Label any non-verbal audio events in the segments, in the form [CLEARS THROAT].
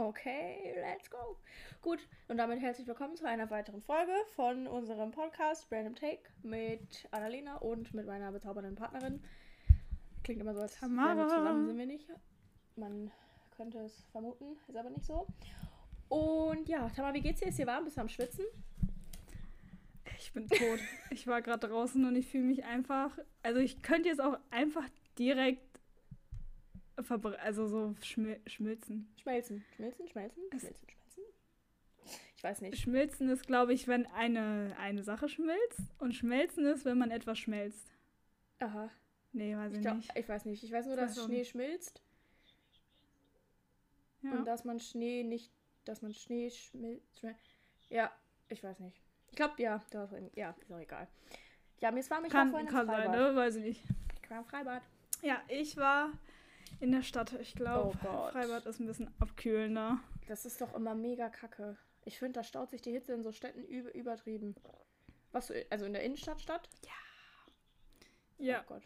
Okay, let's go. Gut, und damit herzlich willkommen zu einer weiteren Folge von unserem Podcast Random Take mit Annalena und mit meiner bezaubernden Partnerin. Klingt immer so, als Tamara. zusammen, sind wir nicht. Man könnte es vermuten, ist aber nicht so. Und ja, Tamara, wie geht's dir? Ist dir warm? Bist du am Schwitzen? Ich bin tot. ich war gerade draußen und ich fühle mich einfach. Also ich könnte jetzt auch einfach direkt also so schmil schmilzen. Schmelzen. Schmelzen, schmelzen, schmelzen, schmelzen. Ich weiß nicht. Schmilzen ist, glaube ich, wenn eine, eine Sache schmilzt. Und schmelzen ist, wenn man etwas schmelzt. Aha. Nee, weiß ich, Ich, glaub, nicht. ich weiß nicht. Ich weiß nur, dass weiß auch Schnee schmilzt Ja. und dass man Schnee nicht, dass man Schnee schmilzt. Ja, ich weiß nicht. Ich glaube, ja, ja, ist auch egal. Ja, mir ist warm, ich war kann vorhin kann sein, Freibad. ne? Weiß ich nicht. Ich war im Freibad. Ja, ich war in der Stadt. Ich glaube, Oh. Freibad ist ein bisschen abkühlender. Das ist doch immer mega kacke. Ich finde, da staut sich die Hitze in so Städten üb übertrieben. Was also in der Innenstadt statt? Ja, Oh Gott.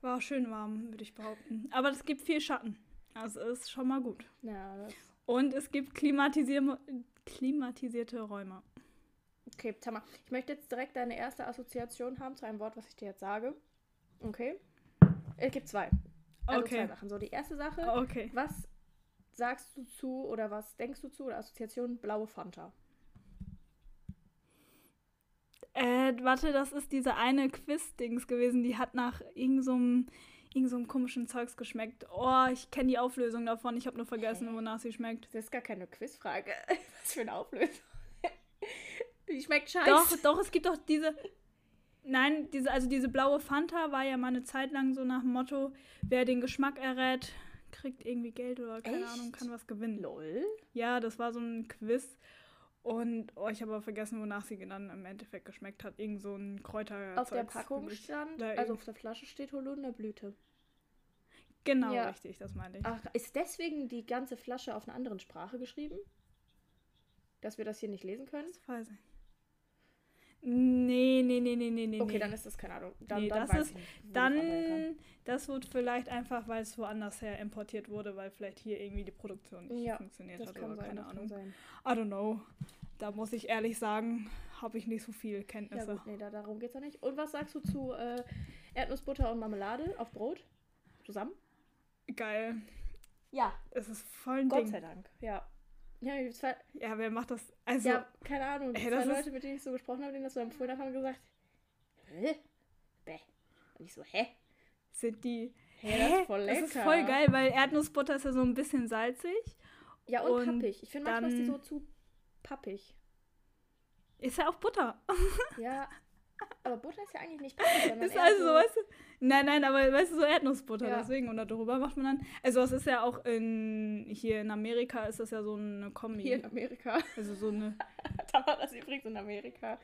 war schön warm, würde ich behaupten. Aber es gibt viel Schatten. Also ist schon mal gut. Ja, das, Und es gibt klimatisier klimatisierte Räume. okay, Tamara. Ich möchte jetzt direkt deine erste Assoziation haben zu einem Wort, was ich dir jetzt sage. Okay. Es gibt zwei. Also zwei Okay. Sachen. So, die erste Sache. Okay. Was sagst du zu oder was denkst du zu oder Assoziation blaue Fanta? Äh, warte, das ist diese eine Quiz-Dings gewesen, die hat nach irgendeinem so einem- irgend so einem komischen Zeugs geschmeckt. Oh, ich kenne die Auflösung davon. Ich habe nur vergessen, Hä? wonach sie schmeckt. Das ist gar keine Quizfrage. [LAUGHS] Was für eine Auflösung. Die schmeckt scheiße. Doch, doch, es gibt doch diese. Nein, diese, also diese blaue Fanta war ja mal eine Zeit lang so nach dem Motto, wer den Geschmack errät, kriegt irgendwie Geld oder keine Echt? Ahnung, kann was gewinnen. Lol. Ja, das war so ein Quiz. Und oh, ich habe aber vergessen, wonach sie dann im Endeffekt geschmeckt hat. Irgend so ein Kräuter. Auf der Packung stand, also auf der Flasche steht Holunderblüte. Genau, Ja. richtig, das meinte ich. Ach, ist deswegen die ganze Flasche auf einer anderen Sprache geschrieben? Dass wir das hier nicht lesen können? Das weiß ich. Nee, nee, nee, nee, nee, nee. Okay, dann ist das keine Ahnung. Dann, Nee, dann das ist- ich nicht. Dann, das wird vielleicht einfach, weil es woanders her importiert wurde, weil vielleicht hier irgendwie die Produktion nicht Ja, funktioniert hat oder sein, keine Ahnung. I don't know. Da muss ich ehrlich sagen, habe ich nicht so viel Ja Kenntnisse. gut, nee, da, darum geht's ja nicht. Und was sagst du zu äh, Erdnussbutter und Marmelade auf Brot? Zusammen? Geil. Ja, Es ist voll ein Gott Ding. sei Dank. Ja. Ja, zwei, Ja, wer macht das? Also, ja, keine Ahnung. Die ey, zwei ist- Leute, mit denen ich so gesprochen habe, denen das so empfohlen haben, haben gesagt, hä? Bäh. Und ich so, hä? sind die. Hä, das ist voll Das ist lecker. voll geil, weil Erdnussbutter ist ja so ein bisschen salzig. Ja, und, Und pappig. Ich finde manchmal ist die so zu pappig. Ist ja auch Butter. Ja, [LAUGHS] aber Butter ist ja eigentlich nicht pappig, sondern Ist also, so, weißt du? Nein, nein, aber weißt du, so Erdnussbutter, Ja. deswegen. Und darüber macht man dann. Also, es ist ja auch in. Hier in Amerika ist das ja so eine Kombi. hier in Amerika. Also, so eine. [LAUGHS] da war das übrigens in Amerika.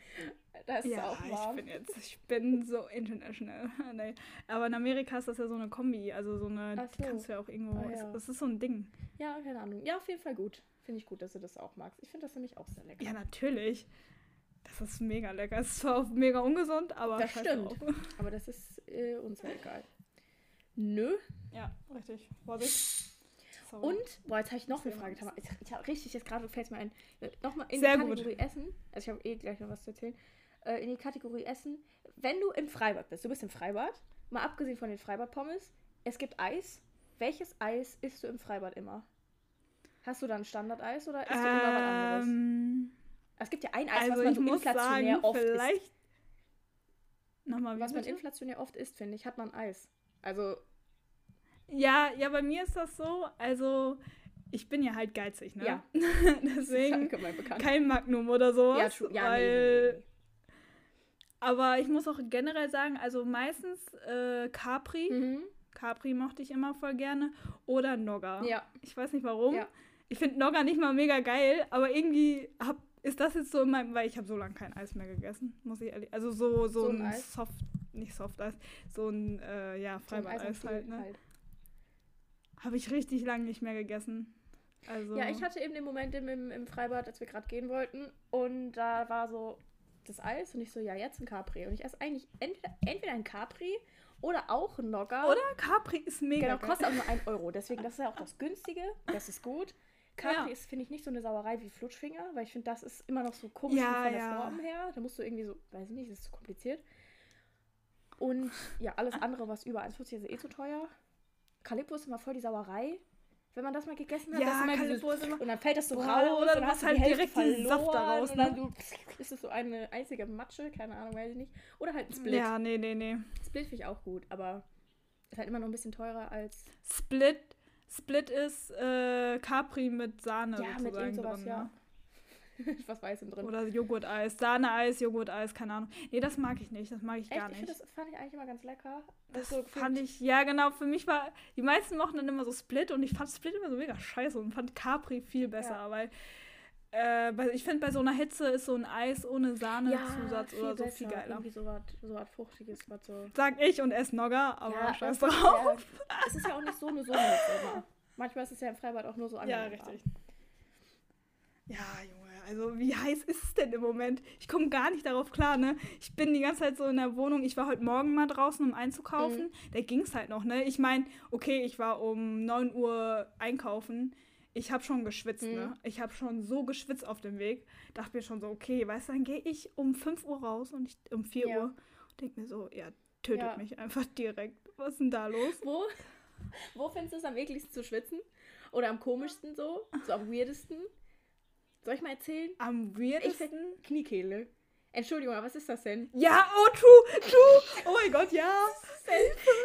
Da ist es Ja, auch ich warm. bin jetzt. Ich bin so international. [LAUGHS] nee. Aber in Amerika ist das ja so eine Kombi. Also, so eine. Ach Die so. kannst du ja auch irgendwo. Ah, ja. Das ist so ein Ding. Ja, keine Ahnung. Ja, auf jeden Fall gut. Finde ich gut, dass du das auch magst. Ich finde das nämlich auch sehr lecker. Ja, natürlich. Das ist mega lecker. Es ist zwar auch mega ungesund, aber. Das stimmt. drauf. [LAUGHS] Aber das ist äh, uns ja egal. Nö. Ja, richtig. Vorsicht. Sorry. Und, boah, jetzt habe ich noch eine Frage. Ich, ich habe richtig, jetzt gerade fällt es mir ein. Äh, Nochmal in Sehr die gut. Kategorie Essen. Also ich habe eh gleich noch was zu erzählen. Äh, in die Kategorie Essen. Wenn du im Freibad bist, du bist im Freibad, mal abgesehen von den Freibad-Pommes, es gibt Eis. Welches Eis isst du im Freibad immer? Hast du dann Standardeis oder isst du immer was anderes? Es gibt ja ein Eis, also, was man ich so muss inflationär sagen, oft isst. vielleicht. Nochmal, wie Was man inflationär oft isst, finde ich, hat man Eis. Also, Ja, ja, bei mir ist das so, also ich bin ja halt geizig, ne? Ja. [LAUGHS] [LAUGHS] Deswegen kein Magnum oder sowas. ja, ja, nee, weil, nee, nee, Aber ich muss auch generell sagen, also meistens äh, Capri. nee. Mhm. Capri mochte ich immer voll gerne. Oder Nogga. Ja, Ich weiß nicht warum. Ja. Ich finde Nogga nicht mal mega geil, aber irgendwie hab, ist das jetzt so in meinem, weil ich habe so lange kein Eis mehr gegessen, muss ich ehrlich. Also so, so, So ein ein? Soft, nicht Soft-Eis, so ein, äh, ja, so Freibad-Eis Stiel halt, ne? halt. Habe ich richtig lange nicht mehr gegessen. Also, Ja, ich hatte eben den Moment im, im, im Freibad, als wir gerade gehen wollten. Und da war so das Eis und ich so, ja, jetzt ein Capri. Und ich esse eigentlich entweder, entweder ein Capri Oder auch ein Nogger. Oder Capri ist mega Genau, kostet auch nur 1 Euro. Deswegen, das ist ja auch das Günstige. Das ist gut. Capri Ja. ist, finde ich, nicht so eine Sauerei wie Flutschfinger, weil ich finde, das ist immer noch so komisch Ja, von der ja. Form her. Da musst du irgendwie so, weiß ich nicht, das ist zu kompliziert. Und ja, alles andere, was über 1,40 ist, ist eh zu teuer. Calippo ist immer voll die Sauerei. Wenn man das mal gegessen hat, Ja, das ist immer und dann fällt das so Boah, raus oder dann hast du halt die direkt verloren Saft daraus, und dann ne? du, ist es so eine einzige Matsche, keine Ahnung, weiß ich nicht. Oder halt ein Split. Ja, nee, nee, nee. Split finde ich auch gut, aber ist halt immer noch ein bisschen teurer als Split, Split ist äh, Capri mit Sahne Ja, mit irgend sowas, drin. ja. Ne? [LAUGHS] was Weißem drin. Oder Joghurt-Eis. Sahne-Eis, Joghurt-Eis, keine Ahnung. Nee, das mag ich nicht. Das mag ich Echt? gar Ich nicht. finde, das fand ich eigentlich immer ganz lecker. Das so fand ich, ja genau, für mich war, die meisten mochten dann immer so Split und ich fand Split immer so mega scheiße und fand Capri viel besser, Ja. weil äh, ich finde, bei so einer Hitze ist so ein Eis ohne Sahne-Zusatz oder so viel geiler. Irgendwie so was so was Fruchtiges, was so. Sag ich und ess Nogger, aber ja, scheiß drauf. Ja, es ist ja auch nicht so eine so eine Hitze immer. Manchmal ist es ja im Freibad auch nur so Ja, angenehm warm. richtig. Ja, Junge, also wie heiß ist es denn im Moment? Ich komme gar nicht darauf klar, ne? Ich bin die ganze Zeit so in der Wohnung. Ich war heute Morgen mal draußen, um einzukaufen. Mhm. Da ging es halt noch, ne? Ich meine, okay, ich war um 9 Uhr einkaufen. Ich habe schon geschwitzt, Mhm. ne? Ich habe schon so geschwitzt auf dem Weg. Dachte mir schon so, okay, weißt du, dann gehe ich um 5 Uhr raus und ich um 4 Ja. Uhr. Denk mir so, ja, tötet Ja. mich einfach direkt. Was ist denn da los? Wo, wo findest du es am ekligsten zu schwitzen? Oder am komischsten so? So am weirdesten? Soll ich mal erzählen? Am Ich weirdesten? find Kniekehle. Entschuldigung, aber was ist das denn? Ja, oh, true, true. Oh mein Gott, ja.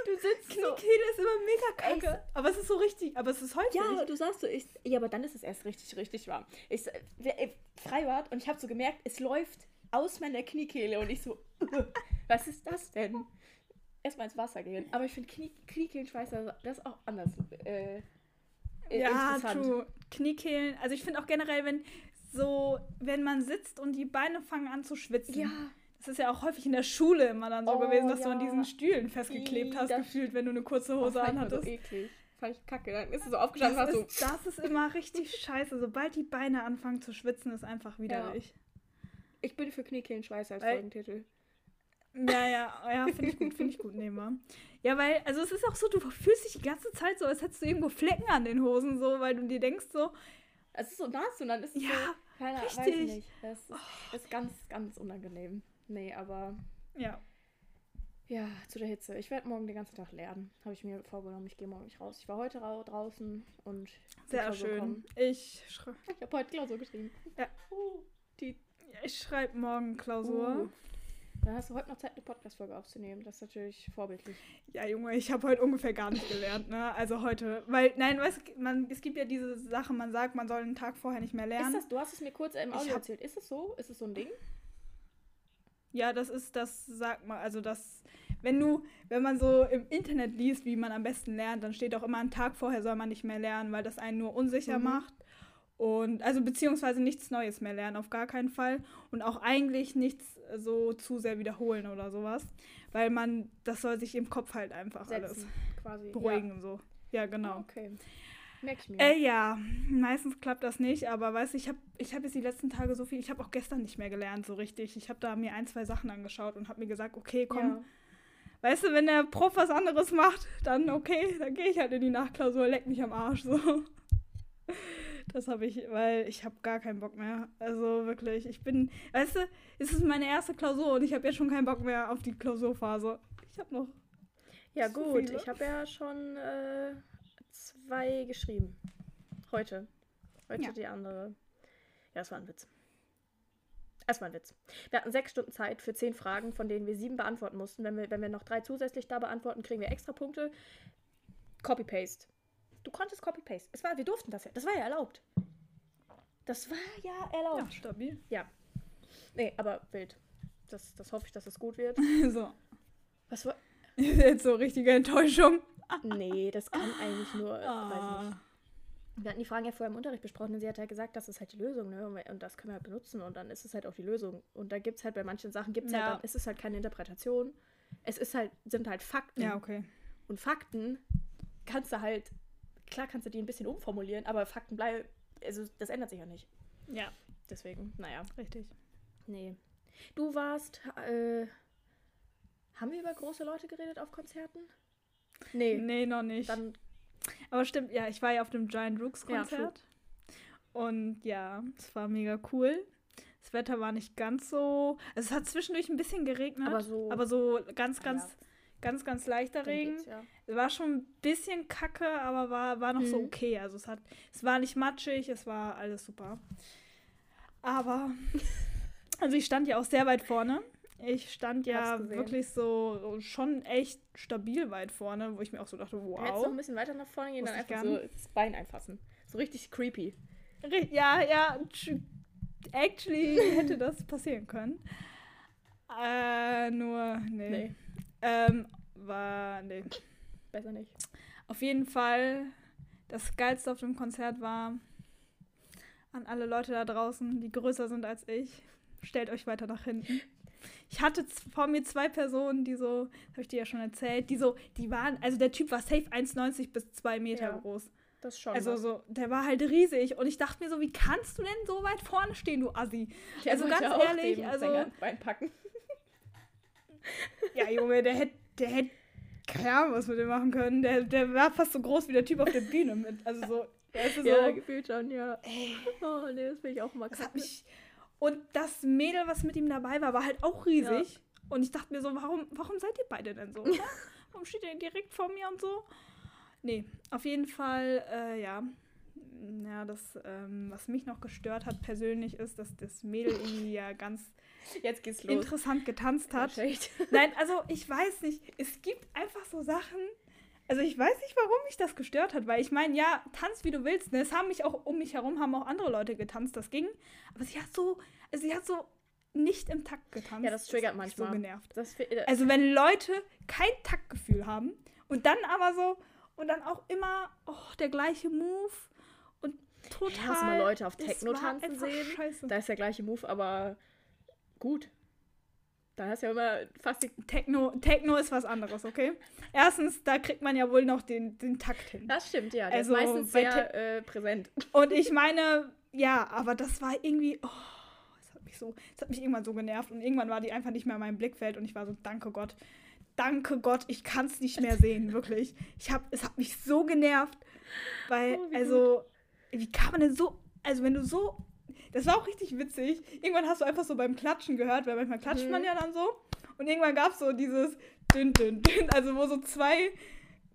Du sitzt so. Kniekehle ist immer mega Ey, kacke. Aber es ist so richtig, aber es ist häufig. Ja, du sagst so, ich, ja, aber dann ist es erst richtig, richtig warm. Ich, Freibad und ich habe so gemerkt, es läuft aus meiner Kniekehle und ich so, [LAUGHS] was ist das denn? Erstmal ins Wasser gehen. Aber ich finde Knie, Kniekehlenschweiß, also das ist auch anders. Äh, äh, ja, true. Kniekehlen. Also ich finde auch generell, wenn so, wenn man sitzt und die Beine fangen an zu schwitzen. Ja, Das ist ja auch häufig in der Schule immer dann so Oh, gewesen, dass du an ja. diesen Stühlen festgeklebt hast, das- gefühlt, wenn du eine kurze oh, Hose mal anhattest. so eklig. Fand ich kacke. Dann ist es so aufgestanden Das war so, ist, das ist immer richtig scheiße. Sobald die Beine anfangen zu schwitzen, ist einfach widerlich. ich bin für Kniekehlenschweiß als Weil- Folgentitel. Ja, ja, ja, finde ich gut, finde ich gut, nehmen wir. Ja, weil, also es ist auch so, du fühlst dich die ganze Zeit so, als hättest du irgendwo Flecken an den Hosen, so, weil du dir denkst so, Es ist so nass und dann ist es Ja, so, keiner, weiß richtig. ich nicht. Das ist, ist ganz, ganz unangenehm. Nee, aber ja, Ja, zu der Hitze. Ich werde morgen den ganzen Tag lernen. Habe ich mir vorgenommen. Ich gehe morgen nicht raus. Ich war heute rau draußen und sehr schön. kommt. Ich, schrei Ich habe heute Klausur geschrieben. Ja. Uh, die, ich schreibe morgen Klausur. uh. Dann hast du heute noch Zeit, eine Podcast-Folge aufzunehmen. Das ist natürlich vorbildlich. Ja, Junge, ich habe heute ungefähr gar nicht gelernt, ne? Also heute, weil, nein, weißt, du, man, es gibt ja diese Sache, man sagt, man soll einen Tag vorher nicht mehr Ist lernen. das, du hast es mir kurz im Audio hab- erzählt. Ist es so? Ist es so ein Ding? Ja, das ist, das sagt man, also das, wenn du, wenn man so im Internet liest, wie man am besten lernt, dann steht auch immer, einen Tag vorher soll man nicht mehr lernen, weil das einen nur unsicher Mhm. macht. Und, also beziehungsweise nichts Neues mehr lernen, auf gar keinen Fall. Und auch eigentlich nichts so zu sehr wiederholen oder sowas. Weil man, das soll sich im Kopf halt einfach alles Setzen, quasi. beruhigen und so. Ja, Ja. genau. Okay. Merk ich mir. Äh, ja, meistens klappt das nicht, aber weißt du, ich habe ich hab jetzt die letzten Tage so viel, ich habe auch gestern nicht mehr gelernt, so richtig. Ich habe da mir ein, zwei Sachen angeschaut und habe mir gesagt, okay, komm, Ja. weißt du, wenn der Prof was anderes macht, dann okay, dann gehe ich halt in die Nachklausur, leck mich am Arsch, so. Das habe ich, weil ich habe gar keinen Bock mehr. Also wirklich, ich bin, weißt du, es ist meine erste Klausur und ich habe jetzt schon keinen Bock mehr auf die Klausurphase. Ich habe noch, Ja, gut. viele. Ich habe ja schon äh, zwei geschrieben. Heute. Heute Ja. die andere. Ja, das war ein Witz. Das war ein Witz. Wir hatten sechs Stunden Zeit für zehn Fragen, von denen wir sieben beantworten mussten. Wenn wir, wenn wir noch drei zusätzlich da beantworten, kriegen wir extra Punkte. Copy-Paste. Du konntest Copy-Paste. Es war, wir durften das ja. Das war ja erlaubt. Das war ja ja, erlaubt. stabil. Nee, aber wild. Das, das hoffe ich, dass es gut wird. [LAUGHS] So, Was war. [LAUGHS] jetzt so richtige Enttäuschung. Nee, das kann eigentlich nur. Weiß nicht. Ah. Wir hatten die Fragen ja vorher im Unterricht besprochen und sie hat halt gesagt, das ist halt die Lösung, ne? Und das können wir halt benutzen und dann ist es halt auch die Lösung. Und da gibt es halt bei manchen Sachen, gibt es Ja. halt, dann ist es halt keine Interpretation. Es ist halt, sind halt Fakten. Ja, okay. Und Fakten kannst du halt, klar kannst du die ein bisschen umformulieren, aber Fakten bleiben, also das ändert sich ja nicht. Ja, Deswegen, naja, richtig. nee. Du warst, äh, Haben wir über große Leute geredet auf Konzerten? Nee. Nee, noch nicht. Dann, Aber stimmt, ja, ich war ja auf dem Giant Rooks Ja, Konzert. und ja, es war mega cool. Das Wetter war nicht ganz so. Also es hat zwischendurch ein bisschen geregnet. aber so. aber so ganz, Ah, ganz, ja. Ganz, ganz leichter Regen. ja. War schon ein bisschen kacke, aber war, war noch so Mhm. okay. Also es hat, es war nicht matschig, es war alles super. Aber, [LAUGHS] also ich stand ja auch sehr weit vorne. Ich stand ja wirklich so schon echt stabil weit vorne, wo ich mir auch so dachte, Du hättest noch wow. ein bisschen weiter nach vorne gehen, dann einfach so das Bein einfassen. So richtig creepy. Ja, ja, actually [LAUGHS] hätte das passieren können. Äh, nur, nee. Nee, Ähm, war, nee. besser nicht. Auf jeden Fall, das Geilste auf dem Konzert war, an alle Leute da draußen, die größer sind als ich, stellt euch weiter nach hinten. Ich hatte vor mir zwei Personen, die so, habe ich dir ja schon erzählt, die so, die waren, also der Typ war safe 1,90 bis 2 Meter Ja. groß. Das schon. Also was. so, der war halt riesig und ich dachte mir so, wie kannst du denn so weit vorne stehen, du Assi? Der also ganz ehrlich, also- Sänger ins Bein packen. [LAUGHS] Ja, Junge, der hätte, der hätte keine Ahnung, was wir dem machen können. Der, der war fast so groß wie der Typ auf der Bühne mit. Also so, weißt du, so. Ja, gefühlt schon, ja. Oh, nee, das will ich auch mal mich. Und das Mädel, was mit ihm dabei war, war halt auch riesig. Und ich dachte mir so, warum, warum seid ihr beide denn so? [LAUGHS] warum steht ihr direkt vor mir und so? Nee, auf jeden Fall, äh, ja. Ja, das, ähm, was mich noch gestört hat persönlich, ist, dass das Mädel irgendwie ja ganz Jetzt geht's los. interessant getanzt hat. [LAUGHS] Nein, also ich weiß nicht. Es gibt einfach so Sachen. Also ich weiß nicht, warum mich das gestört hat, weil ich meine, ja, tanz wie du willst. Ne? Es haben mich auch um mich herum haben auch andere Leute getanzt, das ging. Aber sie hat so, also sie hat so nicht im Takt getanzt. Ja, das triggert mich manchmal. So genervt. Das, Also wenn Leute kein Taktgefühl haben und dann aber so und dann auch immer oh, der gleiche Move und total. hast du mal Leute auf Techno tanzen sehen? Scheiße. da ist der gleiche Move, aber gut. Da hast du ja immer fast die. Techno, Techno ist was anderes, okay? [LAUGHS] Erstens, da kriegt man ja wohl noch den, den Takt hin. Das stimmt, ja. Der Also, ist meistens sehr äh, präsent. Und ich [LAUGHS] meine, ja, aber das war irgendwie, oh, das hat mich so, das hat mich irgendwann so genervt und irgendwann war die einfach nicht mehr in meinem Blickfeld und ich war so, danke Gott, danke Gott, ich kann es nicht mehr sehen, wirklich. Ich hab, es hat mich so genervt, weil, Oh, wie also, wie kann man denn so, also wenn du so, das war auch richtig witzig, irgendwann hast du einfach so beim Klatschen gehört, weil manchmal klatscht Mhm. man ja dann so und irgendwann gab es so dieses dünn, dünn, dünn, also wo so zwei,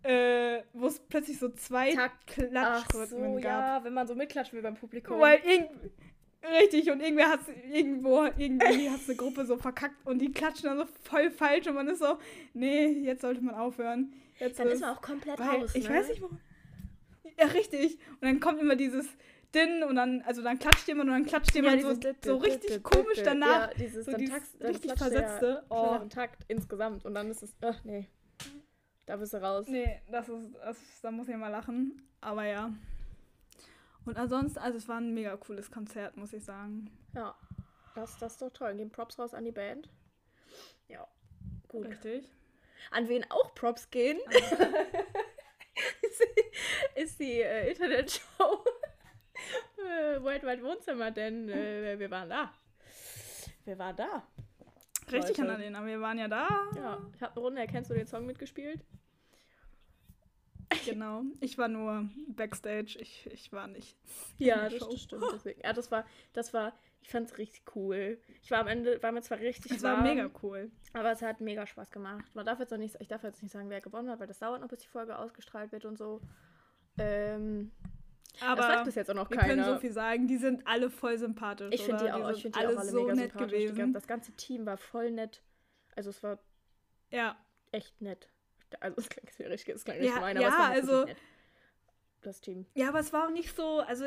äh, wo es plötzlich so zwei Ach Klatschrhythmen so, gab. ja, wenn man so mitklatschen will beim Publikum. Weil irgend richtig und irgendwer hat irgendwo irgendwie hat eine Gruppe so verkackt und die klatschen dann so voll falsch und man ist so, nee, jetzt sollte man aufhören. Jetzt dann ist man auch komplett raus. ich ne? weiß nicht warum. Ja, richtig. Und dann kommt immer dieses Din und dann also dann klatscht jemand und dann klatscht Ja, jemand so, dieses so richtig komisch danach. Ja, dieses so dann dieses Takt, dann richtig versetzte. Oh. schnelleren Takt insgesamt und dann ist es, ach nee, da bist du raus. Nee, das ist, das, da muss ich mal lachen. Aber ja. Und ansonsten, also es war ein mega cooles Konzert, muss ich sagen. Ja, das, das ist doch toll. Geben Props raus an die Band. Ja, gut. Richtig. An wen auch Props gehen, [LAUGHS] ist die, ist die äh, Internetshow äh, Worldwide Wohnzimmer, denn äh, wir waren da. Wir waren da. Richtig, Leute. Annalena, wir waren ja da. Ja, ich habe eine Runde, erkennst du den Song mitgespielt? Genau. Ich war nur Backstage. Ich, ich war nicht. Ja, das Show. stimmt. Deswegen. Ja, das war, das war, ich fand es richtig cool. Ich war am Ende, war mir zwar richtig Es war warm, mega cool. aber es hat mega Spaß gemacht. Man darf jetzt noch nicht, ich darf jetzt nicht sagen, wer gewonnen hat, weil das dauert noch, bis die Folge ausgestrahlt wird und so. Ähm, das weiß Aber bis jetzt auch noch wir keiner. können so viel sagen. Die sind alle voll sympathisch. ich finde die auch, ich sind finde die auch alle so mega nett sympathisch. Die, gewesen. das ganze Team war voll nett. Also es war Ja. echt nett. Also es klingt schwierig, es klingt Ja, nicht gemein, aber ja, es war also- nett. Das Team. ja, aber es war auch nicht so. Also,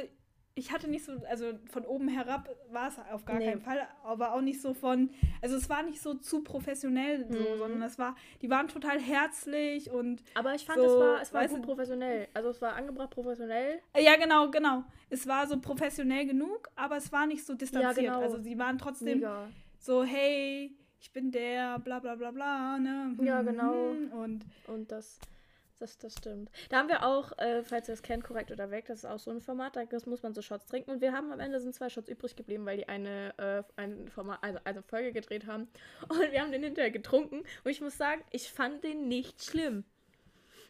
ich hatte nicht so. Also, von oben herab war es auf gar Nee. keinen Fall. Aber auch nicht so von. Also, es war nicht so zu professionell, so, Mhm. sondern es war. Die waren total herzlich und. Aber ich fand, So, es war, es war gut professionell. Also es war angebracht professionell. Äh, Ja, genau, genau. Es war so professionell genug, aber es war nicht so distanziert. genau. Also, sie waren trotzdem. Mega. so, hey, ich bin der, bla bla bla bla, ne? Ja, genau. hm, Und Und das, Das, das stimmt. Da haben wir auch, äh, falls ihr es kennt, korrekt oder weg, das ist auch so ein Format, da muss man so Shots trinken. Und wir haben am Ende sind zwei Shots übrig geblieben, weil die eine, äh, ein Format, also, also Folge gedreht haben. [LAUGHS] Und wir haben den hinterher getrunken. Und ich muss sagen, ich fand den nicht schlimm.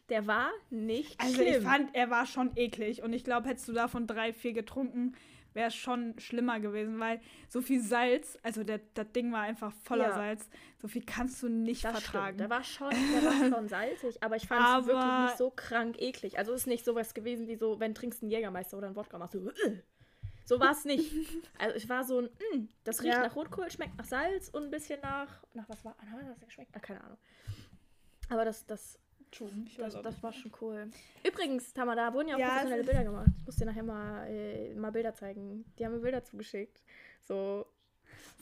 Der war nicht Also schlimm. ich fand, er war schon eklig. Und ich glaube, hättest du davon drei, vier getrunken, wäre es schon schlimmer gewesen, weil so viel Salz, also der, das Ding war einfach voller Ja. Salz, so viel kannst du nicht das vertragen. Stimmt. Der war schon, der war schon salzig, aber ich fand es wirklich nicht so krank eklig. Also es ist nicht sowas gewesen wie so, wenn du trinkst einen Jägermeister oder einen Wodka, machst du so war es nicht. [LAUGHS] Also ich war so ein, "Mm, das riecht Ja. nach Rotkohl, schmeckt nach Salz und ein bisschen nach, nach was war, nach was geschmeckt? Ah, keine Ahnung. Aber das, das, True, ich weiß das, auch das war schon cool. Übrigens, Tamara, da wurden ja auch Ja, es professionelle Bilder gemacht. Ich muss dir nachher mal, äh, mal Bilder zeigen. Die haben mir Bilder zugeschickt. So.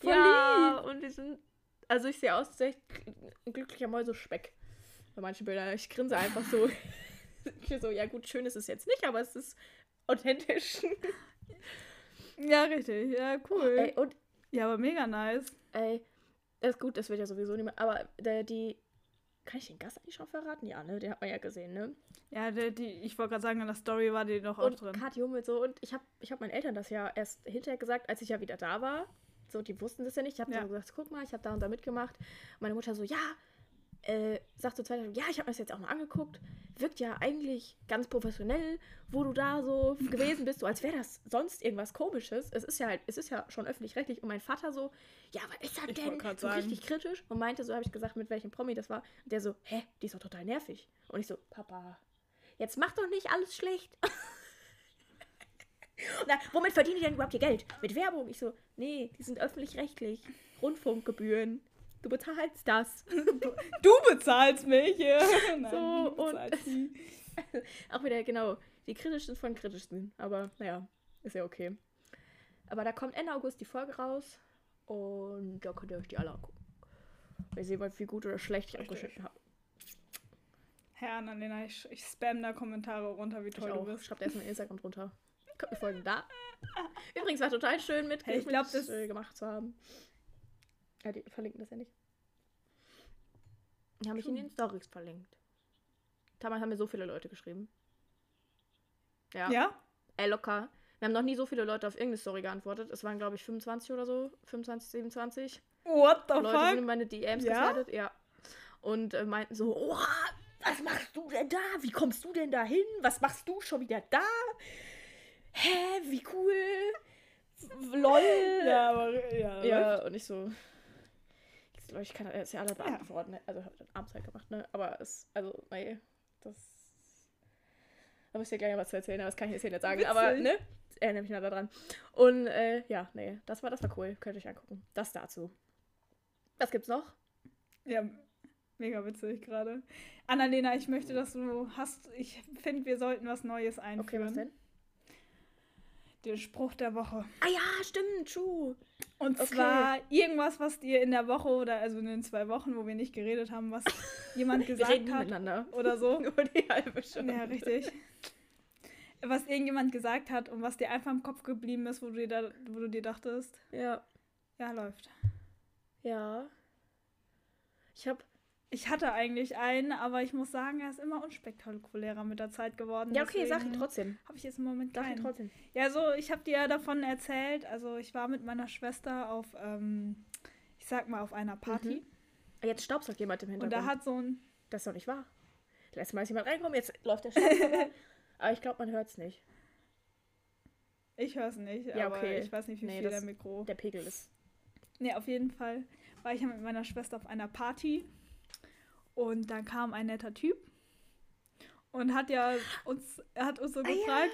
Voll ja, und die sind. Also ich sehe aus, ein glücklicher Mäusespeck. Bei manchen Bildern. Ich grinse einfach so. [LAUGHS] ich bin so, ja gut, schön ist es jetzt nicht, aber es ist authentisch. Ja, richtig. Ja, cool. Ey, und ja, aber mega nice. ey, das ist gut, das wird ja sowieso nicht mehr. Aber der, die. Kann ich den Gast eigentlich schon verraten? Ja, ne? Den hat man ja gesehen, ne? Ja, der, die, ich wollte gerade sagen, in der Story war die noch auch Und drin. Kathi Hummel so. Und ich habe ich hab meinen Eltern das ja erst hinterher gesagt, als ich ja wieder da war. So, die wussten das ja nicht. Ich habe Ja. so gesagt, guck mal, ich habe da und da mitgemacht. Meine Mutter so, ja, äh, sagt so zwei Tage, ja, ich habe mir das jetzt auch mal angeguckt. Wirkt ja eigentlich ganz professionell, wo du da so [LAUGHS] gewesen bist, so als wäre das sonst irgendwas komisches. Es ist ja halt, es ist ja schon öffentlich-rechtlich. Und mein Vater so, ja, was ist das Ich denn? So sagen. richtig kritisch. Und meinte, so habe ich gesagt, mit welchem Promi das war. Und der so, hä, die ist doch total nervig. Und ich so, Papa, jetzt mach doch nicht alles schlecht. [LAUGHS] Na, womit verdienen die denn überhaupt ihr Geld? Mit Werbung? Ich so, nee, die sind öffentlich-rechtlich. Rundfunkgebühren. Du bezahlst das. [LAUGHS] Du bezahlst mich. [LAUGHS] Ja. [LAUGHS] Nein, So, du und- bezahlst sie. Auch wieder, genau, die kritischsten von kritischsten. Aber naja, ist ja okay. Aber da kommt Ende August die Folge raus. Und da könnt ihr euch die alle angucken. Weil ihr sehen wollt, wie gut oder schlecht ich abgeschnitten habe. Herr Annalena, ich, ich spam da Kommentare runter, wie Ich toll du auch. bist. Schreibt erstmal Instagram drunter. Könnt mir folgen da. Übrigens war total schön mit, Hey, ich mit, glaub, das- äh, gemacht zu haben. Ja, die verlinken das ja nicht. Die haben mich in den Stories verlinkt. Damals haben mir so viele Leute geschrieben. Ja. Ja? Ey, locker. Wir haben noch nie so viele Leute auf irgendeine Story geantwortet. Es waren, glaube ich, 25 oder so. 25, 27. What the Leute sind in fuck? meine DMs Ja? geslidet. Ja. Und äh, meinten so, oha, was machst du denn da? Wie kommst du denn da hin? Was machst du schon wieder da? Hä, wie cool. Lol. Ja, aber ja. Ja, und ich so. Ich glaube, ich kann das ist ja alle Ja. beantworten. Ne? Also, hab dann abends halt gemacht, ne? Aber es, also, nee, das. Da müsst ihr gleich noch was zu erzählen, aber das kann ich jetzt hier nicht sagen. Aber, Witzig. ne? Erinnere mich nachher dran. Und, äh, ja, nee, das war, das war cool. Könnt ihr euch angucken. Das dazu. Was gibt's noch? Ja, mega witzig gerade. Annalena, ich möchte, dass du hast, ich finde, wir sollten was Neues einführen. Okay, was denn? Den Spruch der Woche. Ah ja, stimmt, true. Und Okay. zwar irgendwas, was dir in der Woche oder also in den zwei Wochen, wo wir nicht geredet haben, was [LAUGHS] jemand Wir gesagt reden nie hat miteinander. oder so. [LAUGHS] Nur die halbe Stunde. Ja, richtig. Was irgendjemand gesagt hat und was dir einfach im Kopf geblieben ist, wo du dir, da, wo du dir dachtest, Ja. ja, läuft. Ja. Ich hab. Ich hatte eigentlich einen, aber ich muss sagen, er ist immer unspektakulärer mit der Zeit geworden. Ja, okay, sag ihn trotzdem. Habe ich jetzt im Moment Sag ihn keinen. trotzdem. Ja, so, ich habe dir ja davon erzählt. Also, ich war mit meiner Schwester auf, ähm, ich sag mal, auf einer Party. Jetzt staubsaugt jemand im Und Hintergrund. da hat so ein. Das ist doch nicht wahr. Letztes Mal ist jemand reingekommen, jetzt läuft der Staubsauger. [LAUGHS] Aber ich glaube, man hört es nicht. Ich höre es nicht, Ja, aber okay. ich weiß nicht, wie Nee, viel das- der Mikro. Der Pegel ist. Nee, auf jeden Fall war ich ja mit meiner Schwester auf einer Party. Und dann kam ein netter Typ und hat ja uns, er hat uns so Ah, ja. gefragt,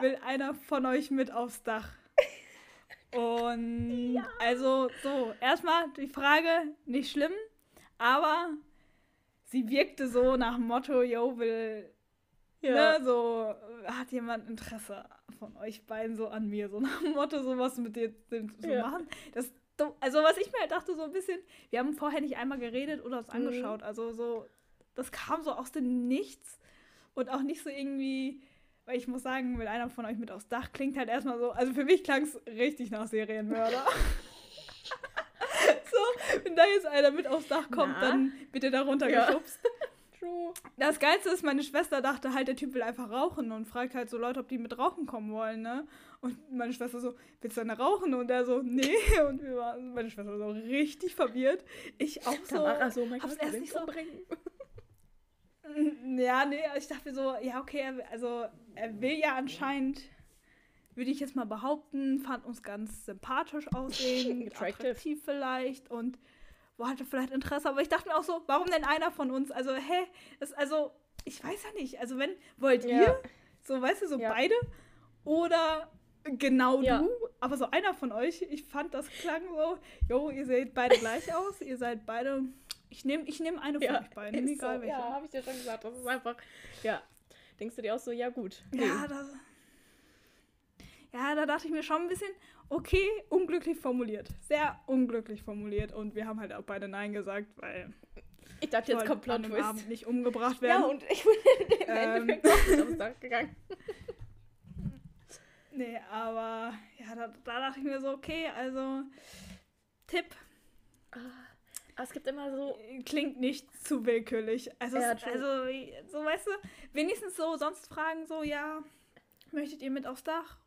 will einer von euch mit aufs Dach? [LAUGHS] Und also so, erstmal die Frage, nicht schlimm, aber sie wirkte so nach dem Motto, yo, will, ne, so, hat jemand Interesse von euch beiden so an mir, so nach dem Motto, sowas mit dir zu Ja. machen. Das, also was ich mir halt dachte, so ein bisschen, wir haben vorher nicht einmal geredet oder uns Mhm. angeschaut, also so, das kam so aus dem Nichts und auch nicht so irgendwie, weil ich muss sagen, wenn einer von euch mit aufs Dach klingt halt erstmal so, also für mich klang es richtig nach Serienmörder. [LAUGHS] [LAUGHS] so, wenn da jetzt einer mit aufs Dach kommt, Na? dann bitte da Ja. True. Das Geilste ist, meine Schwester dachte halt, der Typ will einfach rauchen und fragt halt so Leute, ob die mit rauchen kommen wollen, ne? Und meine Schwester so, willst du eine rauchen? Und er so, nee. [LAUGHS] Und wir waren, meine Schwester so richtig verwirrt. Ich auch so. Tamara so, mein Gott, erst nicht so umbringen. [LAUGHS] Ja, nee, ich dachte so, ja, okay, er also er will ja anscheinend, würde ich jetzt mal behaupten, fand uns ganz sympathisch aussehen, [LAUGHS] attraktiv vielleicht und wo hatte vielleicht Interesse, aber ich dachte mir auch so, warum denn einer von uns? Also, hä, das, also, ich weiß ja nicht, also wenn, wollt Ja. ihr, so, weißt du, so Ja. beide oder genau Ja. du, aber so einer von euch, ich fand, das klang so, jo, ihr seht beide gleich [LAUGHS] aus, ihr seid beide, ich nehme ich nehm eine von euch beiden, egal so, welche. Ja, habe ich dir schon gesagt. Das ist einfach. Ja. Denkst du dir auch so, ja gut. Ja, das, ja, da dachte ich mir schon ein bisschen, okay, unglücklich formuliert. Sehr unglücklich formuliert. Und wir haben halt auch beide Nein gesagt, weil Ich dachte, jetzt wollte kommt an dem Plot-Twist. Abend nicht umgebracht Ja, werden. und ich bin [LAUGHS] im Ähm. Endeffekt auch aufs Dach gegangen. [LAUGHS] nee, aber ja, da, da dachte ich mir so, okay, also Tipp, Aber es gibt immer so. klingt nicht zu willkürlich. Also, Ja, es, also so weißt du, wenigstens so sonst fragen so, ja, möchtet ihr mit aufs Dach?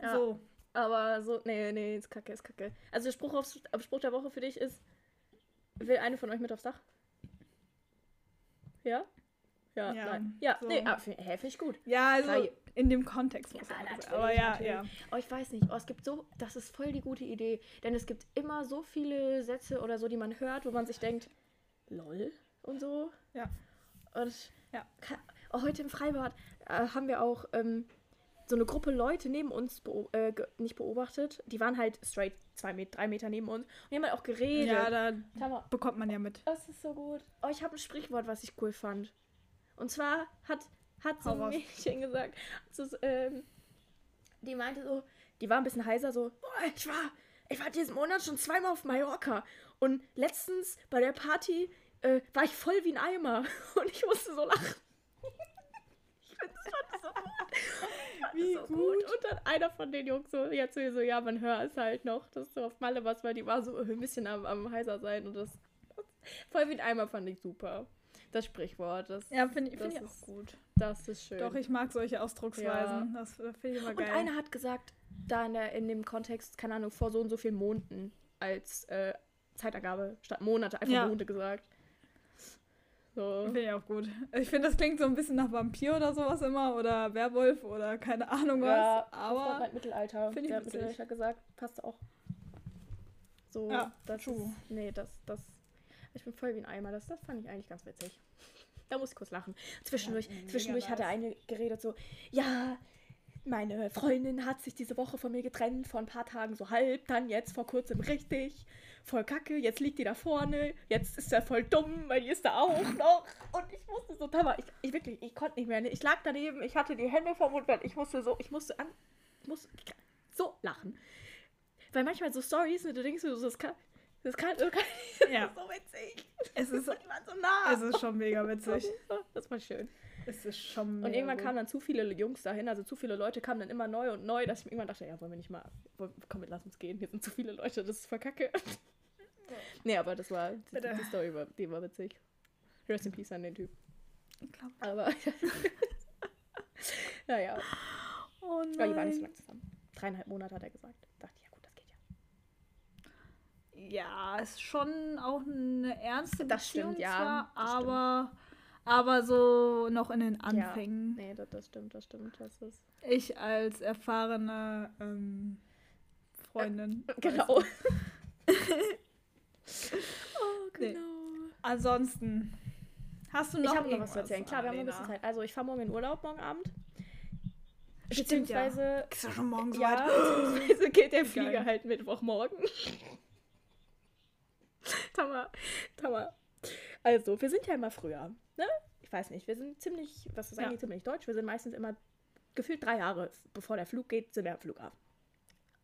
Ja. So. Aber so, nee, nee, ist kacke, ist kacke. Also der Spruch, aufs, der Spruch der Woche für dich ist: Will eine von euch mit aufs Dach? Ja? Ja, Ja, nein. Ja, so. nee, ah, hä, finde ich gut. Ja, also Klar, in dem Kontext Ja, muss man natürlich, sagen. Aber ja, natürlich. ja. Oh, ich weiß nicht. Oh, es gibt so, das ist voll die gute Idee. Denn es gibt immer so viele Sätze oder so, die man hört, wo man sich denkt, lol und so. Ja. Und Ja. ka- oh, heute im Freibad äh, haben wir auch ähm, so eine Gruppe Leute neben uns beo äh, nicht beobachtet. Die waren halt straight zwei Meter, drei Meter neben uns. Und die haben halt auch geredet. Ja, da Tamara, bekommt man ja mit. das ist so gut. Oh, ich habe ein Sprichwort, was ich cool fand. Und zwar hat, hat so ein. Mädchen gesagt, so, ähm, die meinte so, die war ein bisschen heiser, so, "Boah, ich war, ich war diesen Monat schon zweimal auf Mallorca. Und letztens bei der Party äh, war ich voll wie ein Eimer. [LAUGHS] Und ich musste so lachen. [LAUGHS] ich fand so [LAUGHS] Wie so gut. Und dann einer von den Jungs so, ja, zu ihr so, ja, man hört es halt noch, dass du auf Malle was, weil die war so ein bisschen am, am heiser sein und das voll wie ein Eimer fand ich super. Das Sprichwort, das, Ja, finde ich, Das find ich ist- auch gut. das ist schön. Doch, ich mag solche Ausdrucksweisen. Das, das finde ich immer und geil. einer hat gesagt, da in, der, in dem Kontext, keine Ahnung, vor so und so vielen Monaten als äh, Zeitangabe statt Monate einfach Ja. Monate gesagt. So. Finde ich auch gut. Ich finde, das klingt so ein bisschen nach Vampir oder sowas immer oder Werwolf oder keine Ahnung was. Ja, das war aber halt Mittelalter. Find ich Der. Mittelalter gesagt, passt auch. So, Ja, das true. ist, nee, das, das, ich bin voll wie ein Eimer, das, das fand ich eigentlich ganz witzig. Da muss ich kurz lachen. Zwischendurch, Ja, zwischendurch hat der eine geredet so, ja, meine Freundin hat sich diese Woche von mir getrennt, vor ein paar Tagen so halb, dann jetzt vor kurzem richtig, voll kacke, jetzt liegt die da vorne, jetzt ist er voll dumm, weil die ist da auch noch. Und ich musste so, Tamara, ich, ich wirklich, ich konnte nicht mehr, ne? ich lag daneben, ich hatte die Hände vom Mund, weil ich musste so, ich musste an, ich musste so lachen. Weil manchmal so Stories, du denkst das kann, das kann, das kann Ja. das [LAUGHS] ist so witzig. es ist, so nah. es ist schon mega witzig. Das war schön. Es ist schon Und irgendwann kamen dann zu viele Jungs dahin, also zu viele Leute kamen dann immer neu und neu, dass ich mir irgendwann dachte, ja, wollen wir nicht mal, komm, lass uns gehen, hier sind zu viele Leute, das ist voll kacke. nee, aber das war, die, die Story war, die war witzig. Rest in Peace an den Typ. [LAUGHS] Ich glaub- Aber, naja, Oh ja, die waren nicht so nein. lange zusammen. Dreieinhalb Monate hat er gesagt. Dachte ich, ja gut, das geht ja. Ja, ist schon auch eine ernste Das Beziehung stimmt, ja, zwar, aber, aber so noch in den Anfängen. Nee, das, das stimmt, das stimmt, das ist... Ich als erfahrene ähm, Freundin. weiß Genau. [LAUGHS] oh, Nee. genau. Ansonsten, hast du noch Ich habe noch was zu erzählen. Klar, wir haben noch ein bisschen? Zeit. Also ich fahre morgen in Urlaub, morgen Abend. Stimmt, ja. Beziehungsweise, Ist ja schon morgen so ja, beziehungsweise geht der Geil. Flieger halt Mittwochmorgen. [LAUGHS] Tamar, Tamar. Also, wir sind ja immer früher, ne? Ich weiß nicht, wir sind ziemlich, was ist Ja. eigentlich ziemlich deutsch, wir sind meistens immer gefühlt drei Jahre, bevor der Flug geht, sind wir am Flughafen.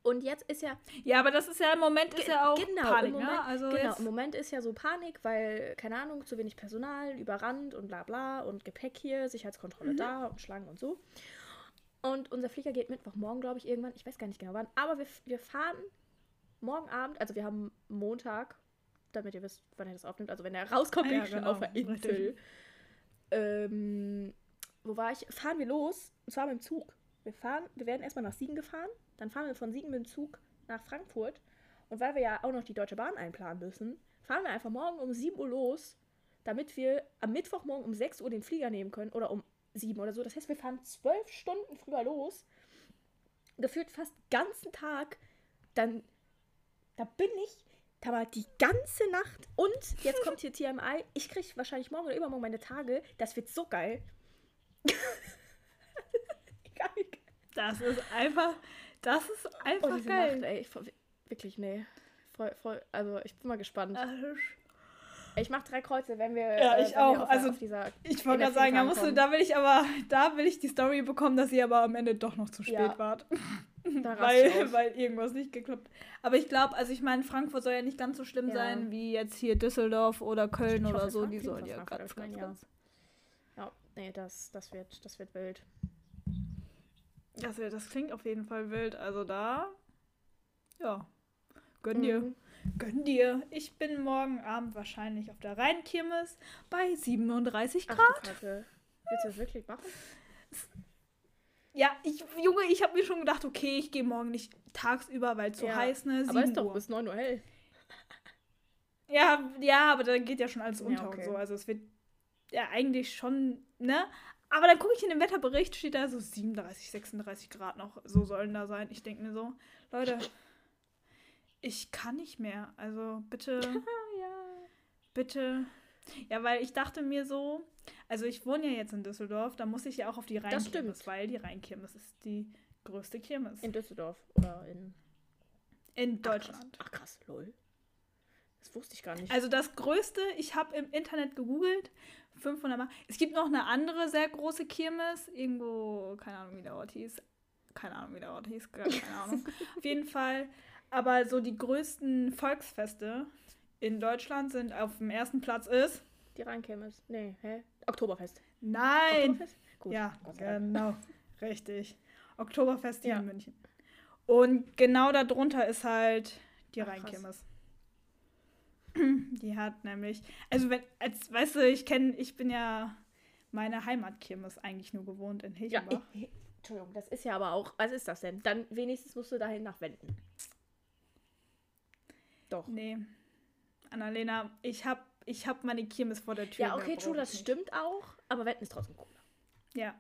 Und jetzt ist ja, Ja, aber das ist ja im Moment ist ja auch genau, Panik, im Moment, ne? Also genau, im Moment ist ja so Panik, weil, keine Ahnung, zu wenig Personal, überrannt und bla bla und Gepäck hier, Sicherheitskontrolle Mhm. da und Schlangen und so. Und unser Flieger geht Mittwochmorgen, glaube ich, irgendwann. Ich weiß gar nicht genau wann. Aber wir, wir fahren morgen Abend, also wir haben Montag damit ihr wisst, wann er das aufnimmt. Also wenn er rauskommt, Ah, ja, ich schon genau, auf der Insel. richtig. [LAUGHS] Ähm, wo war ich? Fahren wir los, und zwar mit dem Zug. Wir fahren, wir werden erstmal nach Siegen gefahren, dann fahren wir von Siegen mit dem Zug nach Frankfurt. Und weil wir ja auch noch die Deutsche Bahn einplanen müssen, fahren wir einfach morgen um 7 Uhr los, damit wir am Mittwochmorgen um 6 Uhr den Flieger nehmen können oder um 7 oder so. Das heißt, wir fahren 12 Stunden früher los, gefühlt fast ganzen Tag. Dann, da bin ich war die ganze Nacht und jetzt kommt hier TMI. Ich kriege wahrscheinlich morgen oder übermorgen meine Tage. Das wird so geil. geil. [LAUGHS] Das ist einfach, das ist Oh, einfach diese geil. Nacht, ey. Ich, wirklich, nee. Freu, freu, also, ich bin mal gespannt. Äh, Ich mache drei Kreuze, wenn wir. Ja, äh, ich wenn auch. Auf, Also, auf dieser, Ich wollte gerade sagen, da, musst du, da will ich aber, da will ich die Story bekommen, dass ihr aber am Ende doch noch zu spät Ja. wart. [LAUGHS] Weil, weil irgendwas nicht geklappt. Aber ich glaube, also ich meine, Frankfurt soll ja nicht ganz so schlimm Ja. sein wie jetzt hier Düsseldorf oder Köln Ich hoffe, oder so. Die sollen ja ganz, ganz, ja. ganz. Ja, nee, das, das, wird, das wird wild. Das, das klingt auf jeden Fall wild. Also da, ja, gönn dir. Mhm. Gönn dir. Ich bin morgen Abend wahrscheinlich auf der Rheinkirmes bei 37 Ach, Grad. du Kacke. Willst du das wirklich machen? Ja, ich, Junge, ich habe mir schon gedacht, okay, ich gehe morgen nicht tagsüber, weil es so Ja, heiß, ne? Aber 7 ist doch Uhr. bis 9 Uhr hell. [LAUGHS] Ja, ja, aber da geht ja schon alles Ja, unter okay. und so. Also es wird ja eigentlich schon, ne? Aber dann gucke ich in den Wetterbericht, steht da so 37, 36 Grad noch. So sollen da sein. Ich denke mir so, Leute, ich kann nicht mehr. Also bitte, [LAUGHS] ja. bitte. Ja, weil ich dachte mir so, also ich wohne ja jetzt in Düsseldorf, da muss ich ja auch auf die Rheinkirmes, weil die Rheinkirmes ist die größte Kirmes In Düsseldorf oder in in Ach, Deutschland. Krass. Ach krass, lol. Das wusste ich gar nicht. Also das größte, ich habe im Internet gegoogelt, 500 Mal. Es gibt noch eine andere sehr große Kirmes, irgendwo, keine Ahnung, wie der Ort hieß. Keine Ahnung, wie der Ort hieß, keine Ahnung. [LAUGHS] Auf jeden Fall. Aber so die größten Volksfeste in Deutschland sind auf dem ersten Platz ist. die Rheinkirmes. Nee, hä? Oktoberfest. Nein! Oktoberfest? Gut. Ja, genau. Richtig. Oktoberfest hier Ja. in München. Und genau darunter ist halt die Ach. Rheinkirmes. Die hat nämlich, also wenn, als, weißt du, ich kenne, ich bin ja meine Heimatkirmes eigentlich nur gewohnt in Ja, Hilchenbach. ich, Entschuldigung, das ist ja aber auch. Was ist das denn? Dann wenigstens musst du dahin nach Wenden. Doch. Nee. Annalena, ich hab, ich hab meine Kirmes vor der Tür. Ja, okay, true, das nicht. stimmt auch. Aber Wenden ist trotzdem cool. Ja.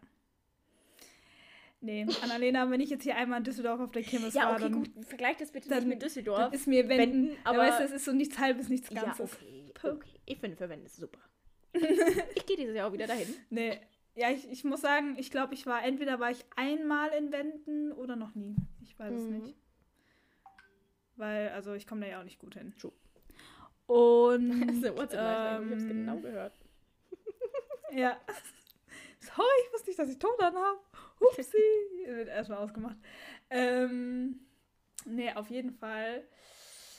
Nee, Annalena, wenn ich jetzt hier einmal in Düsseldorf auf der Kirmes Ja, war, okay, dann, gut. Vergleich das bitte nicht mit Düsseldorf. dann ist mir Wenden, Wenden, aber weißt du, es ist so nichts halbes, nichts ja, Ganzes. okay, okay. Ich finde, für Wenden ist es super. [LAUGHS] ich gehe dieses Jahr auch wieder dahin. Nee, ja, ich, ich muss sagen, ich glaube, ich war, entweder war ich einmal in Wenden oder noch nie. Ich weiß es Mhm. nicht. Weil, also ich komme da ja auch nicht gut hin. True. Und, [LAUGHS] WhatsApp-Nachricht, ich habe es ähm, genau gehört. [LAUGHS] ja. Sorry, ich wusste nicht, dass ich Ton habe. Upsi. [LAUGHS] Wird erstmal ausgemacht. Ähm, nee, auf jeden Fall.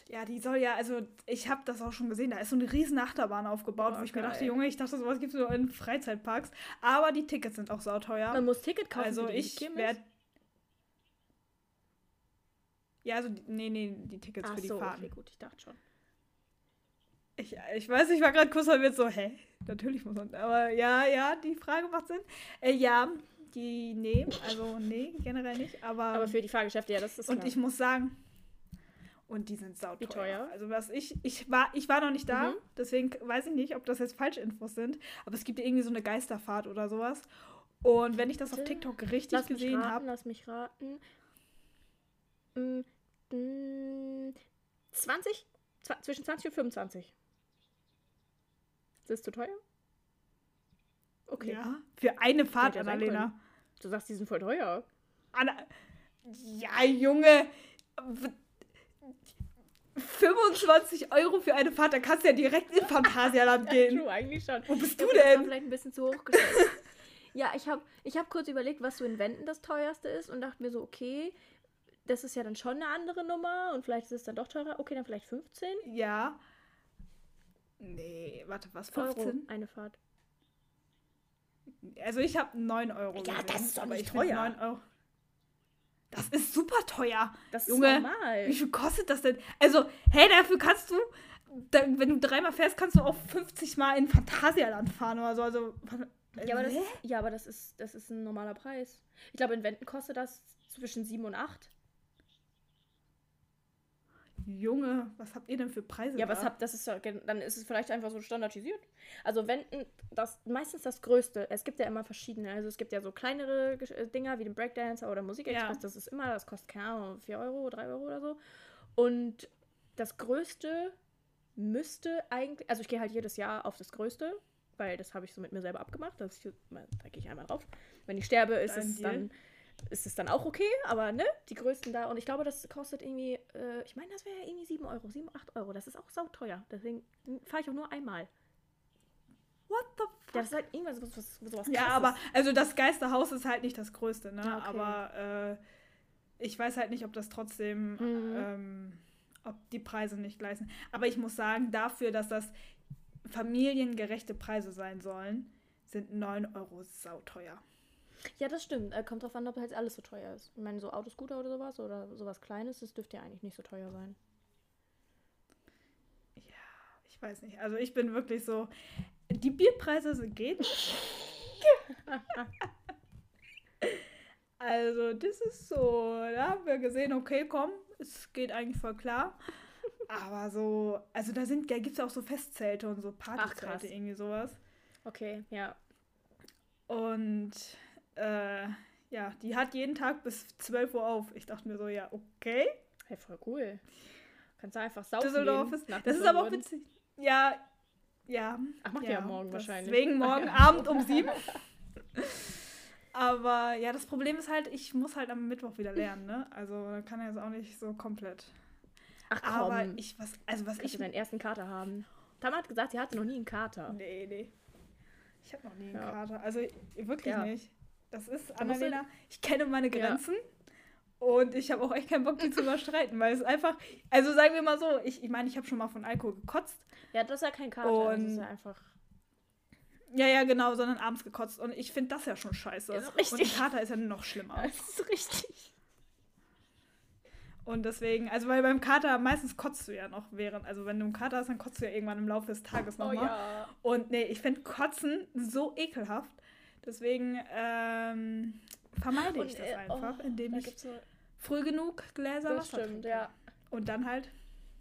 Ja, die soll ja, also ich habe das auch schon gesehen, da ist so eine riesen Achterbahn aufgebaut, Oh, wo ich mir geil. dachte, Junge, ich dachte, sowas gibt es nur in Freizeitparks. Aber die Tickets sind auch sauteuer. Man muss Ticket kaufen Also ich werde. Ja, also nee, nee, die Tickets Ach für die so, Fahrten. okay, gut, ich dachte schon. Ich, ich weiß, ich war gerade kurz verwirrt, so, hä? Natürlich muss man. Aber ja, ja, die Frage macht Sinn. Äh, ja, die, nee, also nee, generell nicht. Aber, Aber für die Fahrgeschäfte, ja, das ist und klar. ich muss sagen, und die sind sauteuer. Wie teuer? Also was ich, ich war, ich war noch nicht da, Mhm. deswegen weiß ich nicht, ob das jetzt falsche Infos sind. Aber es gibt irgendwie so eine Geisterfahrt oder sowas. Und wenn ich das auf TikTok richtig lass gesehen habe, lass mich raten. Mm, mm, 20? Zwa- zwischen 20 und 25. Ist das zu teuer? Okay. ja, für eine Fahrt, ja Annalena. Du sagst, die sind voll teuer. Anna ja, Junge. w- 25 Euro für eine Fahrt, da kannst du ja direkt in Phantasialand [LAUGHS] gehen. True, eigentlich schon. Wo bist du denn? vielleicht ein bisschen zu hoch gestellt. [LAUGHS] ja, ich habe ich hab kurz überlegt, was so in Wänden das teuerste ist und dachte mir so, okay, das ist ja dann schon eine andere Nummer und vielleicht ist es dann doch teurer. Okay, dann vielleicht 15 Ja. Nee, warte, was? Euro 15? eine Fahrt. Also ich habe 9 Euro. Ja, gesehen, das ist doch aber nicht teuer. 9 Euro. Das ist super teuer. Das ist Junge, normal. Wie viel kostet das denn? Also, hey, dafür kannst du wenn du dreimal fährst, kannst du auch 50 Mal in Phantasialand fahren oder so. Also, Ja, aber das, ist, ja, aber das ist, das ist ein normaler Preis. Ich glaube, in Wenden kostet das zwischen 7 und 8. Junge, was habt ihr denn für Preise? Ja, da? was habt das ist dann ist es vielleicht einfach so standardisiert. Also Wenden, das meistens das Größte. Es gibt ja immer verschiedene. Also es gibt ja so kleinere äh, Dinger wie den Breakdancer oder Musikexpress. Ja. Das ist immer, das kostet keine Ahnung, 4 Euro, 3 Euro oder so. Und das Größte müsste eigentlich, also ich gehe halt jedes Jahr auf das Größte, weil das habe ich so mit mir selber abgemacht. Dass ich, da gehe ich einmal drauf. Wenn ich sterbe, ist Dein es Deal. dann ist es dann auch okay, aber ne, die größten da. Und ich glaube, das kostet irgendwie, äh, ich meine, das wäre ja irgendwie 7 Euro, 7, 8 Euro. Das ist auch sauteuer. Deswegen fahre ich auch nur einmal. What the Ja, fuck? das ist halt irgendwas was, was, sowas Ja, aber also das Geisterhaus ist halt nicht das Größte, ne? Ah, okay. Aber äh, ich weiß halt nicht, ob das trotzdem, Mhm. ähm, ob die Preise nicht gleich sind. Aber ich muss sagen, dafür, dass das familiengerechte Preise sein sollen, sind 9 Euro sauteuer. Ja, das stimmt. Äh, kommt drauf an, ob halt alles so teuer ist. Ich meine, so Autoscooter oder sowas oder sowas Kleines, das dürfte ja eigentlich nicht so teuer sein. Ich weiß nicht. Also ich bin wirklich so. Die Bierpreise sind gehen. [LAUGHS] also, das ist so. Da haben wir gesehen, okay, komm, es geht eigentlich voll klar. Aber so, also da sind, da gibt es ja auch so Festzelte und so. Partyzelte, irgendwie sowas. Okay, ja. Und äh, ja, die hat jeden Tag bis 12 Uhr auf. Ich dachte mir so, ja, okay. Hey, voll cool. Kannst du einfach saufen Düsseldorf ist. nach Das ist aber auch witzig. Ja, ja. Ach, macht ihr ja morgen wahrscheinlich. Deswegen Ach [LAUGHS] morgen ja. Abend um sieben. Aber ja, das Problem ist halt, ich muss halt am Mittwoch wieder lernen, ne? Also kann er jetzt auch nicht so komplett. Ach komm, Aber ich, was, also was kannst ich. deinen ersten Kater haben. Tama hat gesagt, sie hatte noch nie einen Kater. Nee, nee. Ich habe noch nie einen Ja. Kater. Also wirklich Ja. nicht. Das ist, Annalena, ich kenne meine Ja. Grenzen. Und ich habe auch echt keinen Bock, die [LAUGHS] zu überschreiten, weil es einfach, also sagen wir mal so, ich, ich meine, ich habe schon mal von Alkohol gekotzt. Ja, das ist ja kein Kater. das ist Und- ja einfach. Ja, ja, genau, sondern abends gekotzt. Und ich finde das ja schon scheiße. Ist Und richtig. ein Kater ist ja noch schlimmer. [LAUGHS] Das ist richtig. Und deswegen, also weil beim Kater meistens kotzt du ja noch während, also wenn du einen Kater hast, dann kotzt du ja irgendwann im Laufe des Tages Oh nochmal. ja. Und nee, ich finde Kotzen so ekelhaft. Deswegen ähm, vermeide ich Und, das äh, einfach, oh, indem Da ich so, früh genug Gläser das Wasser stimmt, trinke. ja. Und dann halt.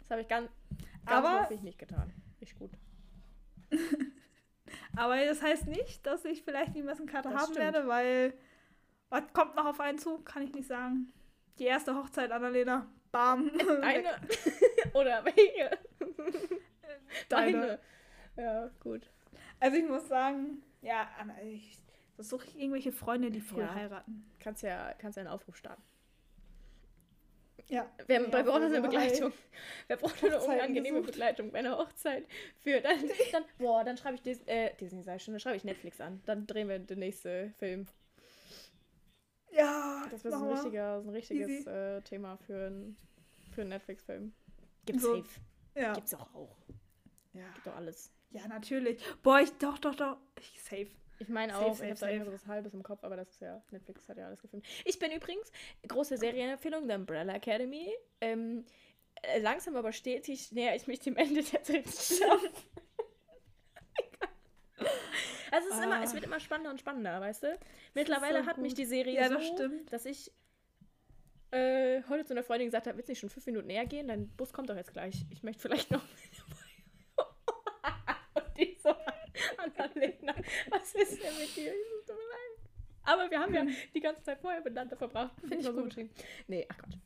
Das habe ich ganz, ganz Aber- häufig nicht getan. Nicht gut. [LAUGHS] Aber das heißt nicht, dass ich vielleicht niemals einen Kater Das haben stimmt. werde, weil was kommt noch auf einen zu, kann ich nicht sagen. Die erste Hochzeit, Annalena, bam. [LAUGHS] Eine. [LAUGHS] Oder welche? Deine. Deine. Ja, gut. Also ich muss sagen, ja, Anna, ich versuche irgendwelche Freunde, die früh Ja. heiraten. Kannst ja, kannst ja einen Aufruf starten. Ja. Wer, Ja, wer braucht eine Begleitung? Wer braucht eine unangenehme gesucht. Begleitung bei einer Hochzeit? Für dann, dann boah, dann schreibe ich Dis äh, Disney, ich schon, dann schreibe ich Netflix an. Dann drehen wir den nächsten Film. Ja, Das wäre so ein, richtiger, so ein richtiges äh, Thema für, ein, für einen Netflix-Film. Gibt's So. safe. Ja. Gibt's auch auch. ja. Gibt doch alles. Ja, natürlich. Boah, ich doch, doch, doch. Ich safe. Ich meine auch, safe, ich habe da safe. immer so was Halbes im Kopf, aber das ist ja, Netflix hat ja alles gefilmt. Ich bin übrigens, große Serienempfehlung, The Umbrella Academy. Ähm, äh, langsam aber stetig näher ich mich dem Ende der dritten Staffel. Also es ist immer, Ah. es wird immer spannender und spannender, weißt du? Mittlerweile so hat mich gut. die Serie Ja, so, das stimmt. dass ich äh, heute zu einer Freundin gesagt habe, willst du nicht schon fünf Minuten näher gehen? Dein Bus kommt doch jetzt gleich. Ich möchte vielleicht noch. und die so, Annalena, was ist denn mit dir? Es tut mir leid. Aber wir haben ja die ganze Zeit vorher miteinander verbracht. Finde ich so gut. geschrieben. Nee, ach Gott.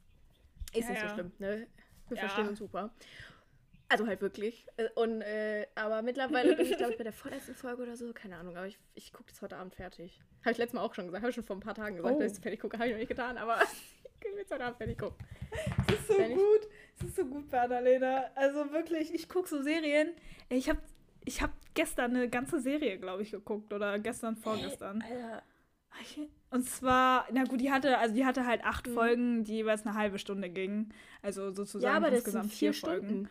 Ist Ja, nicht so ja. schlimm, ne? Wir Ja. verstehen uns super. Also halt wirklich. Äh, Und, äh, aber mittlerweile bin ich, glaube ich, bei der vorletzten Folge oder so. Keine Ahnung, aber ich, ich gucke das heute Abend fertig. Habe ich letztes Mal auch schon gesagt. Habe ich schon vor ein paar Tagen gesagt, Oh. dass ich es fertig gucke. Habe ich noch nicht getan, aber [LAUGHS] ich will jetzt heute Abend fertig gucken. Es ist so Wenn gut. Es ist so gut bei Annalena. Also wirklich, ich gucke so Serien. Ich habe ich hab gestern eine ganze Serie, glaube ich, geguckt. Oder gestern, vorgestern. Alter. Und zwar, na gut, die hatte, also die hatte halt acht Mhm. Folgen, die jeweils eine halbe Stunde gingen. Also sozusagen Ja, aber das insgesamt sind vier vier Folgen. Stunden.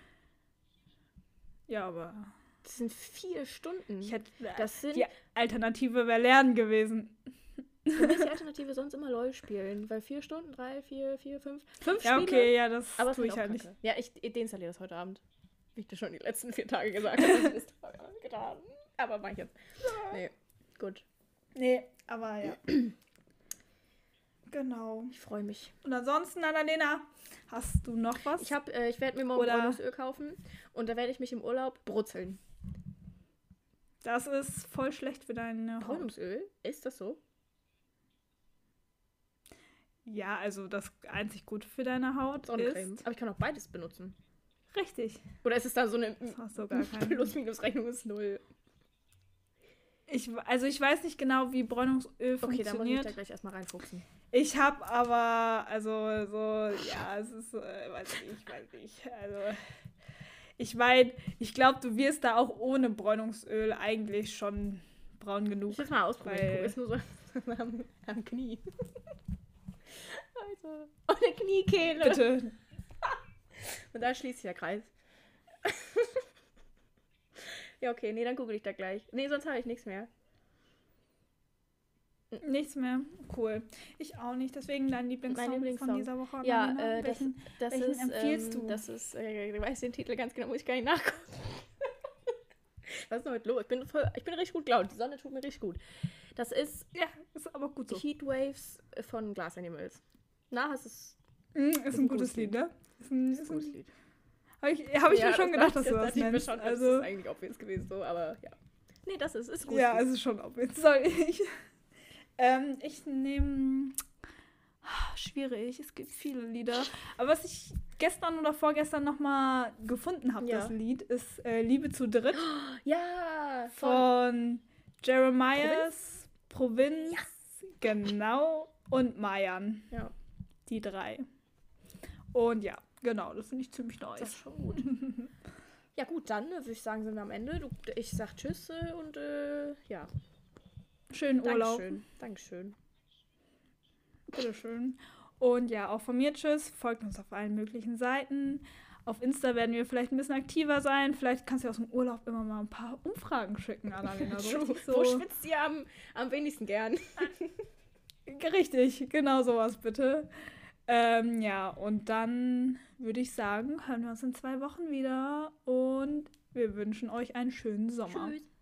Ja, aber Das sind vier Stunden. ich hätte, das sind die Alternative wäre Lernen gewesen. für mich die Alternative sonst immer LOL spielen. Weil vier Stunden, drei, vier, vier, fünf. Fünf Ja, Spiele. okay, ja, das aber tue ich halt nicht. Ja, ich deinstalliere das heute Abend. Wie ich dir schon die letzten vier Tage gesagt habe, das ist getan. Aber mach ich jetzt. Nee, gut. Nee, aber ja. [CLEARS THROAT] genau. Ich freue mich. Und ansonsten, Annalena, hast du noch was? Ich, hab, äh, ich werde mir morgen Bräunungsöl kaufen und da werde ich mich im Urlaub brutzeln. das ist voll schlecht für deine Haut. Bräunungsöl? Ist das so? Ja, also das einzig Gute für deine Haut Sonnencreme. ist... Aber ich kann auch beides benutzen. Richtig. Oder ist es da so eine keinen. Plus-Minus-Rechnung ist null? Ich, also ich weiß nicht genau, wie Bräunungsöl Okay, da muss ich funktioniert. da gleich erstmal reinfuchsen. Ich habe aber, also so, ja, es ist, äh, weiß nicht, weiß nicht. Also, ich meine, ich glaube, du wirst da auch ohne Bräunungsöl eigentlich schon braun genug. Ich will mal ausprobieren. Weil- ist nur so [LAUGHS] am, am Knie. [LAUGHS] also, oh, eine Kniekehle. Bitte. [LAUGHS] Und da schließt sich der Kreis. [LAUGHS] ja, okay, nee, dann google ich da gleich. Nee, sonst habe ich nichts mehr. Nichts mehr. Cool. Ich auch nicht. Deswegen dein Lieblingssong, Mein Lieblingssong. von dieser Woche. Ja, äh, das, Welchen? das welchen ist. empfiehlst ähm, du? Das ist. Äh, ich weiß den Titel ganz genau, muss ich gar nicht nachgucken. [LAUGHS] Was ist damit los? Ich bin, voll, ich bin richtig gut gelaunt. Die Sonne tut mir richtig gut. Das ist Ja, ist aber gut so. Heatwaves von Glass Animals. Na, es ist, Mm, ist, ein gutes Lied, ne? Ist ein, ist ist ein ein, gutes Lied. Habe ich, hab ich Ja, mir schon das gedacht, dass du das das nennst. schon, das Also, ist eigentlich obvious gewesen, so, aber ja. Nee, das ist, ist gut. ja, es ist schon obvious. [LAUGHS] Soll ich? ähm, ich nehme. Schwierig, es gibt viele Lieder. Aber was ich gestern oder vorgestern nochmal gefunden habe, Ja. das Lied, ist äh, Liebe zu dritt [GASPS] Ja, von, von Jeremias, Provinz, genau, und Mayan. ja, Die drei. Und ja, genau, das finde ich ziemlich das ist nice. schon gut. [LAUGHS] ja gut, dann würde ich sagen, sind wir am Ende. Du, ich sag Tschüss äh, und äh, ja, Schönen Urlaub. Dankeschön. Dankeschön. Bitteschön. Und ja, auch von mir tschüss. Folgt uns auf allen möglichen Seiten. Auf Insta werden wir vielleicht ein bisschen aktiver sein. Vielleicht kannst du aus dem Urlaub immer mal ein paar Umfragen schicken, Annalena. So [LAUGHS] richtig, Wo so, schwitzt ihr am, am wenigsten gern? richtig, genau sowas bitte. Ähm, ja, und dann würde ich sagen, hören wir uns in zwei Wochen wieder und wir wünschen euch einen schönen Sommer. Tschüss.